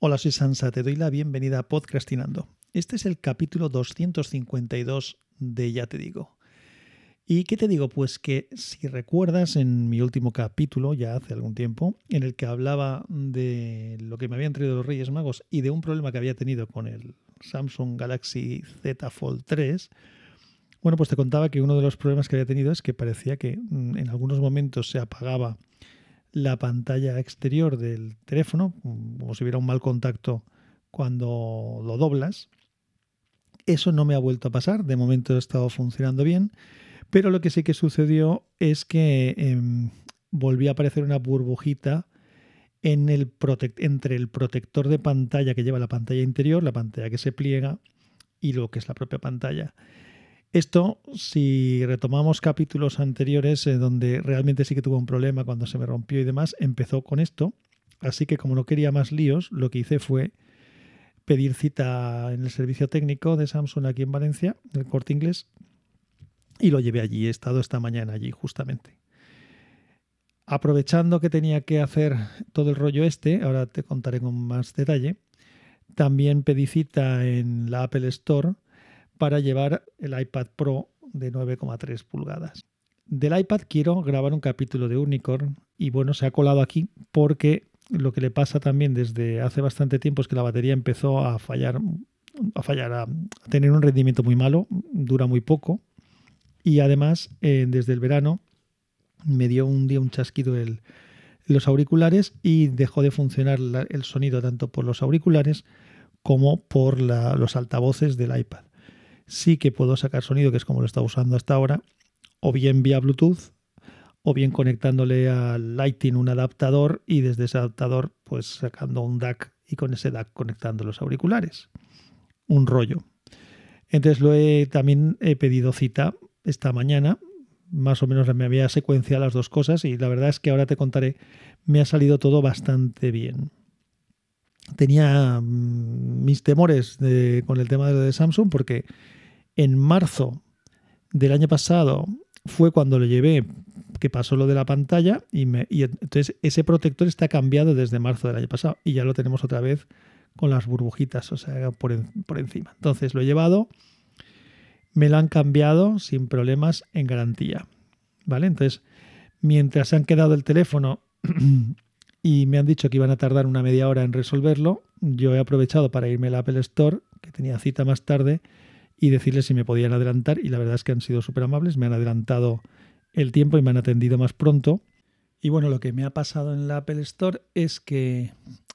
Hola, soy Sansa, te doy la bienvenida a Podcastinando. Este es el capítulo 252 de Ya te digo. ¿Y qué te digo? Pues que si recuerdas en mi último capítulo, ya hace algún tiempo, en el que hablaba de lo que me habían traído los Reyes Magos y de un problema que había tenido con el Samsung Galaxy Z Fold 3, bueno, pues te contaba que uno de los problemas que había tenido es que parecía que mm, en algunos momentos se apagaba la pantalla exterior del teléfono, como si hubiera un mal contacto cuando lo doblas. Eso no me ha vuelto a pasar, de momento ha estado funcionando bien, pero lo que sí que sucedió es que eh, volvió a aparecer una burbujita en el entre el protector de pantalla que lleva la pantalla interior, la pantalla que se pliega y lo que es la propia pantalla. Esto, si retomamos capítulos anteriores eh, donde realmente sí que tuvo un problema cuando se me rompió y demás, empezó con esto. Así que como no quería más líos, lo que hice fue pedir cita en el servicio técnico de Samsung aquí en Valencia, del corte inglés, y lo llevé allí. He estado esta mañana allí justamente. Aprovechando que tenía que hacer todo el rollo este, ahora te contaré con más detalle, también pedí cita en la Apple Store para llevar el iPad Pro de 9,3 pulgadas. Del iPad quiero grabar un capítulo de Unicorn y bueno, se ha colado aquí porque lo que le pasa también desde hace bastante tiempo es que la batería empezó a fallar, a fallar, a tener un rendimiento muy malo, dura muy poco y además eh, desde el verano me dio un día un chasquido el, los auriculares y dejó de funcionar el sonido tanto por los auriculares como por los altavoces del iPad sí que puedo sacar sonido, que es como lo está usando hasta ahora, o bien vía Bluetooth, o bien conectándole al Lighting un adaptador y desde ese adaptador pues sacando un DAC y con ese DAC conectando los auriculares. Un rollo. Entonces lo he, también he pedido cita esta mañana, más o menos me había secuenciado las dos cosas y la verdad es que ahora te contaré, me ha salido todo bastante bien tenía mm, mis temores con el tema de, de Samsung porque en marzo del año pasado fue cuando lo llevé, que pasó lo de la pantalla, y, me, entonces ese protector está cambiado desde marzo del año pasado y ya lo tenemos otra vez con las burbujitas, o sea, por, por encima. Entonces lo he llevado, me lo han cambiado sin problemas en garantía. ¿Vale? Entonces, mientras se han quedado el teléfono y me han dicho que iban a tardar una media hora en resolverlo, yo he aprovechado para irme al Apple Store, que tenía cita más tarde, y decirles si me podían adelantar y la verdad es que han sido súper amables, me han adelantado el tiempo y me han atendido más pronto. Y bueno, lo que me ha pasado en la Apple Store es que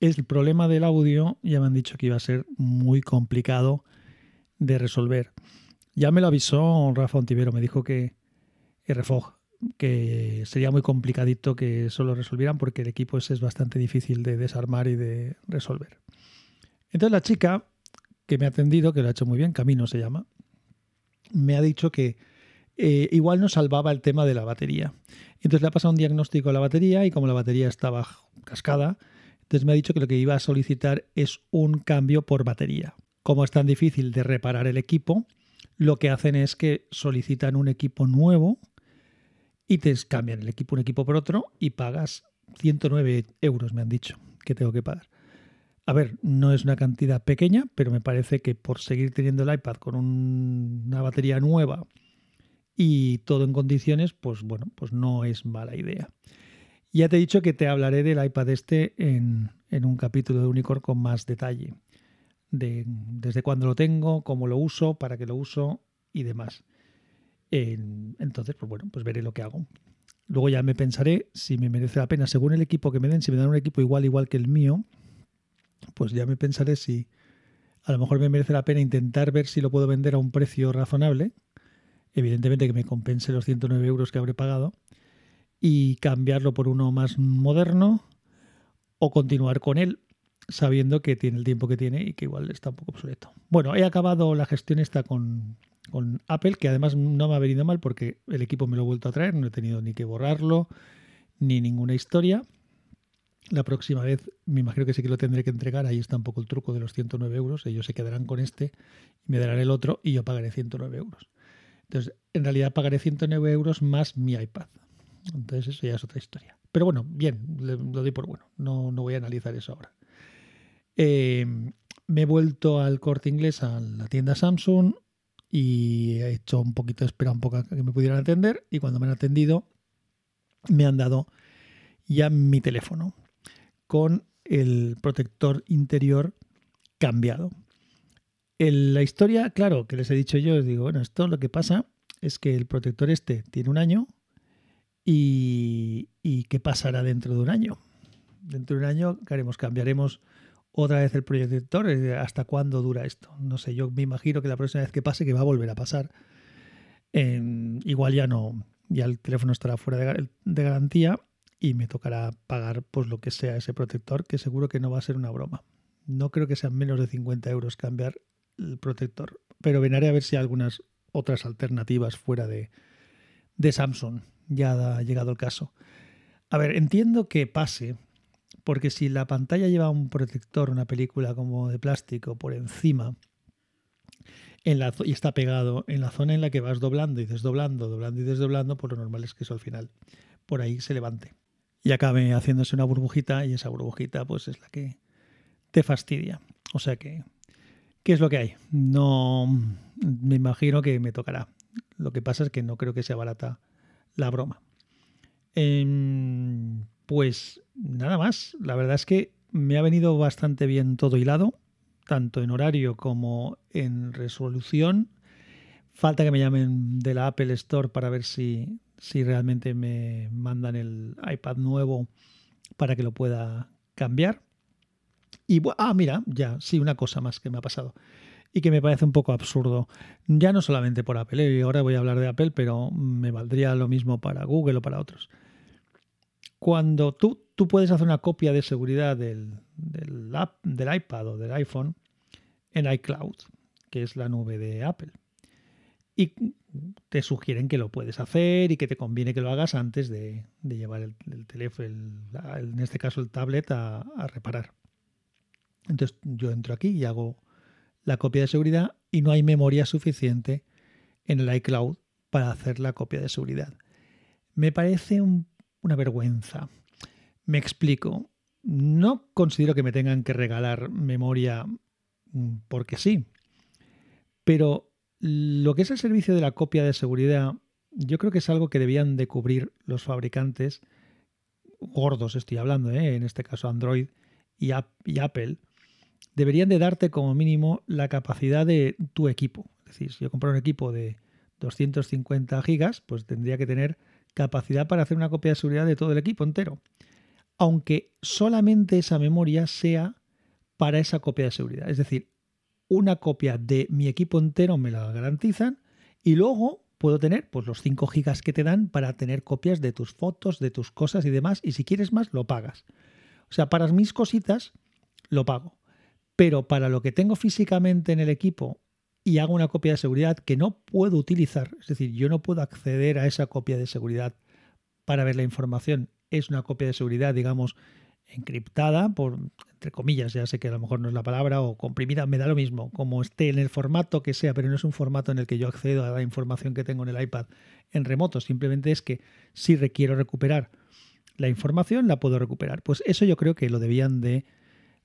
el problema del audio ya me han dicho que iba a ser muy complicado de resolver. Ya me lo avisó Rafa Ontivero, me dijo que RFOG, que sería muy complicadito que eso lo resolvieran porque el equipo ese es bastante difícil de desarmar y de resolver. Entonces la chica que me ha atendido, que lo ha hecho muy bien, Camino se llama, me ha dicho que eh, igual no salvaba el tema de la batería. Entonces le ha pasado un diagnóstico a la batería y como la batería estaba cascada, entonces me ha dicho que lo que iba a solicitar es un cambio por batería. Como es tan difícil de reparar el equipo, lo que hacen es que solicitan un equipo nuevo y te cambian el equipo un equipo por otro y pagas 109 euros, me han dicho, que tengo que pagar. A ver, no es una cantidad pequeña, pero me parece que por seguir teniendo el iPad con una batería nueva y todo en condiciones, pues bueno, pues no es mala idea. Ya te he dicho que te hablaré del iPad este en, un capítulo de Unicorn con más detalle. De, desde cuándo lo tengo, cómo lo uso, para qué lo uso y demás. entonces, pues bueno, pues veré lo que hago. Luego ya me pensaré si me merece la pena, según el equipo que me den, si me dan un equipo igual, igual que el mío, pues ya me pensaré si a lo mejor me merece la pena intentar ver si lo puedo vender a un precio razonable, evidentemente que me compense los 109 euros que habré pagado, y cambiarlo por uno más moderno o continuar con él sabiendo que tiene el tiempo que tiene y que igual está un poco obsoleto. Bueno, he acabado la gestión esta con, con Apple, que además no me ha venido mal porque el equipo me lo he vuelto a traer, no he tenido ni que borrarlo ni ninguna historia. La próxima vez me imagino que sí que lo tendré que entregar. Ahí está un poco el truco de los 109 euros. Ellos se quedarán con este y me darán el otro y yo pagaré 109 euros. Entonces, en realidad pagaré 109 euros más mi iPad. Entonces, eso ya es otra historia. Pero bueno, bien, lo doy por bueno. No, no voy a analizar eso ahora. Em, me he vuelto al corte inglés a la tienda Samsung y he hecho un poquito de espera un poco a que me pudieran atender y cuando me han atendido me han dado ya mi teléfono con el protector interior cambiado. la historia, claro, que les he dicho yo, digo, bueno, esto lo que pasa es que el protector este tiene un año y, ¿qué pasará dentro de un año? Dentro de un año, ¿qué haremos? Cambiaremos otra vez el protector. ¿Hasta cuándo dura esto? No sé, yo me imagino que la próxima vez que pase, que va a volver a pasar, igual ya no, ya el teléfono estará fuera de, garantía y me tocará pagar pues lo que sea ese protector, que seguro que no va a ser una broma. No creo que sean menos de 50 euros cambiar el protector, pero venaré a ver si hay algunas otras alternativas fuera de, de Samsung. Ya ha llegado el caso. A ver, entiendo que pase, porque si la pantalla lleva un protector, una película como de plástico por encima, en la, y está pegado en la zona en la que vas doblando y desdoblando, doblando y desdoblando, pues lo normal es que eso al final por ahí se levante y acabe haciéndose una burbujita y esa burbujita pues es la que te fastidia. O sea que, ¿qué es lo que hay? No me imagino que me tocará. Lo que pasa es que no creo que sea barata la broma. Em, pues nada más. La verdad es que me ha venido bastante bien todo hilado, tanto en horario como en resolución. Falta que me llamen de la Apple Store para ver si, si realmente me mandan el iPad nuevo para que lo pueda cambiar. Y ah, mira, ya, sí, una cosa más que me ha pasado y que me parece un poco absurdo. Ya no solamente por Apple, y ¿eh? ahora voy a hablar de Apple, pero me valdría lo mismo para Google o para otros. Cuando tú, tú puedes hacer una copia de seguridad del, del, del iPad o del iPhone en iCloud, que es la nube de Apple. Y te sugieren que lo puedes hacer y que te conviene que lo hagas antes de, llevar el, teléfono, en este caso el tablet, a, reparar. Entonces yo entro aquí y hago la copia de seguridad y no hay memoria suficiente en el iCloud para hacer la copia de seguridad. Me parece una vergüenza. Me explico. No considero que me tengan que regalar memoria mm, porque sí, pero lo que es el servicio de la copia de seguridad, yo creo que es algo que debían de cubrir los fabricantes gordos, estoy hablando, ¿eh? en este caso Android y, y Apple, deberían de darte como mínimo la capacidad de tu equipo. Es decir, si yo compro un equipo de 250 gigas, pues tendría que tener capacidad para hacer una copia de seguridad de todo el equipo entero. Aunque solamente esa memoria sea para esa copia de seguridad. Es decir, una copia de mi equipo entero me la garantizan y luego puedo tener pues los 5 gigas que te dan para tener copias de tus fotos, de tus cosas y demás. Y si quieres más, lo pagas. O sea, para mis cositas, lo pago pero para lo que tengo físicamente en el equipo y hago una copia de seguridad que no puedo utilizar, es decir, yo no puedo acceder a esa copia de seguridad para ver la información, es una copia de seguridad, digamos, encriptada, por, entre comillas, ya sé que a lo mejor no es la palabra, o comprimida, me da lo mismo, como esté en el formato que sea, pero no es un formato en el que yo accedo a la información que tengo en el iPad en remoto, simplemente es que si requiero recuperar la información, la puedo recuperar. Pues eso yo creo que lo debían de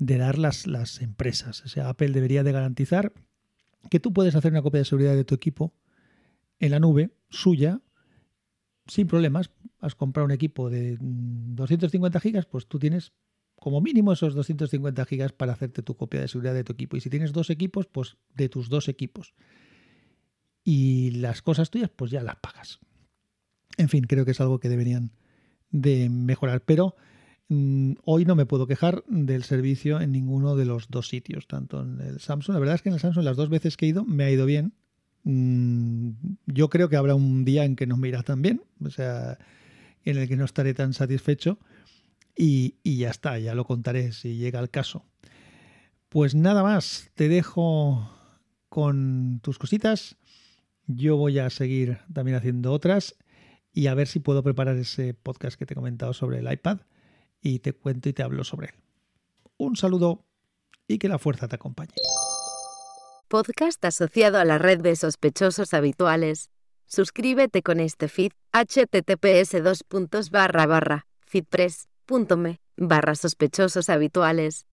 de dar las, las empresas. O sea, Apple debería de garantizar que tú puedes hacer una copia de seguridad de tu equipo en la nube suya sin problemas. Has comprado un equipo de 250 gigas, pues tú tienes como mínimo esos 250 gigas para hacerte tu copia de seguridad de tu equipo. Y si tienes dos equipos, pues de tus dos equipos. Y las cosas tuyas, pues ya las pagas. En fin, creo que es algo que deberían de mejorar. Pero Mm, hoy no me puedo quejar del servicio en ninguno de los dos sitios, tanto en el Samsung. La verdad es que en el Samsung las dos veces que he ido me ha ido bien. Mm, yo creo que habrá un día en que no me irá tan bien, o sea, en el que no estaré tan satisfecho y, ya está, ya lo contaré si llega el caso. Pues nada más, te dejo con tus cositas. Yo voy a seguir también haciendo otras y a ver si puedo preparar ese podcast que te he comentado sobre el iPad y te cuento y te hablo sobre él. Un saludo y que la fuerza te acompañe. Podcast asociado a la red de sospechosos habituales. Suscríbete con este feed https feedpress.me barra sospechosos habituales.